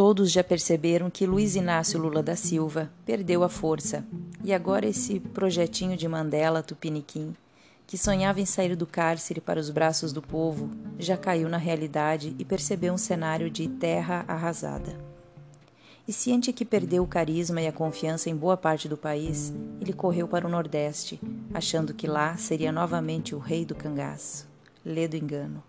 Todos já perceberam que Luiz Inácio Lula da Silva perdeu a força e agora esse projetinho de Mandela Tupiniquim, que sonhava em sair do cárcere para os braços do povo, já caiu na realidade e percebeu um cenário de terra arrasada. E ciente que perdeu o carisma e a confiança em boa parte do país, ele correu para o Nordeste, achando que lá seria novamente o rei do cangaço. Lê do engano.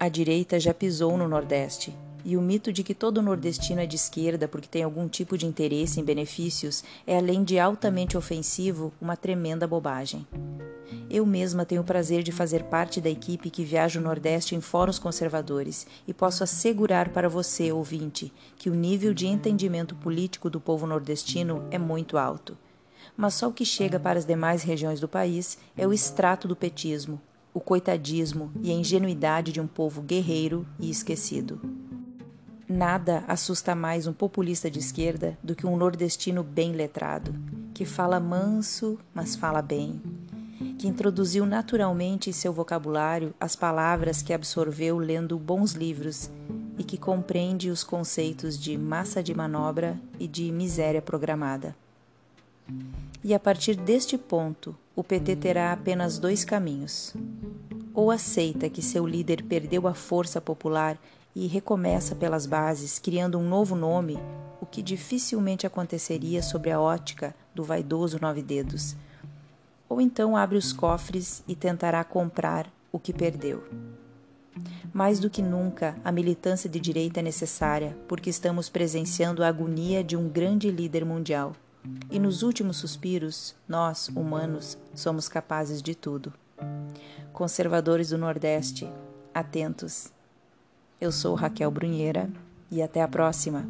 A direita já pisou no Nordeste, e o mito de que todo nordestino é de esquerda porque tem algum tipo de interesse em benefícios é, além de altamente ofensivo, uma tremenda bobagem. Eu mesma tenho o prazer de fazer parte da equipe que viaja o Nordeste em fóruns conservadores e posso assegurar para você, ouvinte, que o nível de entendimento político do povo nordestino é muito alto. Mas só o que chega para as demais regiões do país é o extrato do petismo, o coitadismo e a ingenuidade de um povo guerreiro e esquecido. Nada assusta mais um populista de esquerda do que um nordestino bem letrado, que fala manso, mas fala bem, que introduziu naturalmente em seu vocabulário as palavras que absorveu lendo bons livros e que compreende os conceitos de massa de manobra e de miséria programada. E a partir deste ponto, o PT terá apenas dois caminhos. Ou aceita que seu líder perdeu a força popular e recomeça pelas bases, criando um novo nome, o que dificilmente aconteceria sobre a ótica do vaidoso Nove Dedos. Ou então abre os cofres e tentará comprar o que perdeu. Mais do que nunca, a militância de direita é necessária, porque estamos presenciando a agonia de um grande líder mundial. E nos últimos suspiros, nós, humanos, somos capazes de tudo. Conservadores do Nordeste, atentos eu sou Raquel Brunheira e até a próxima!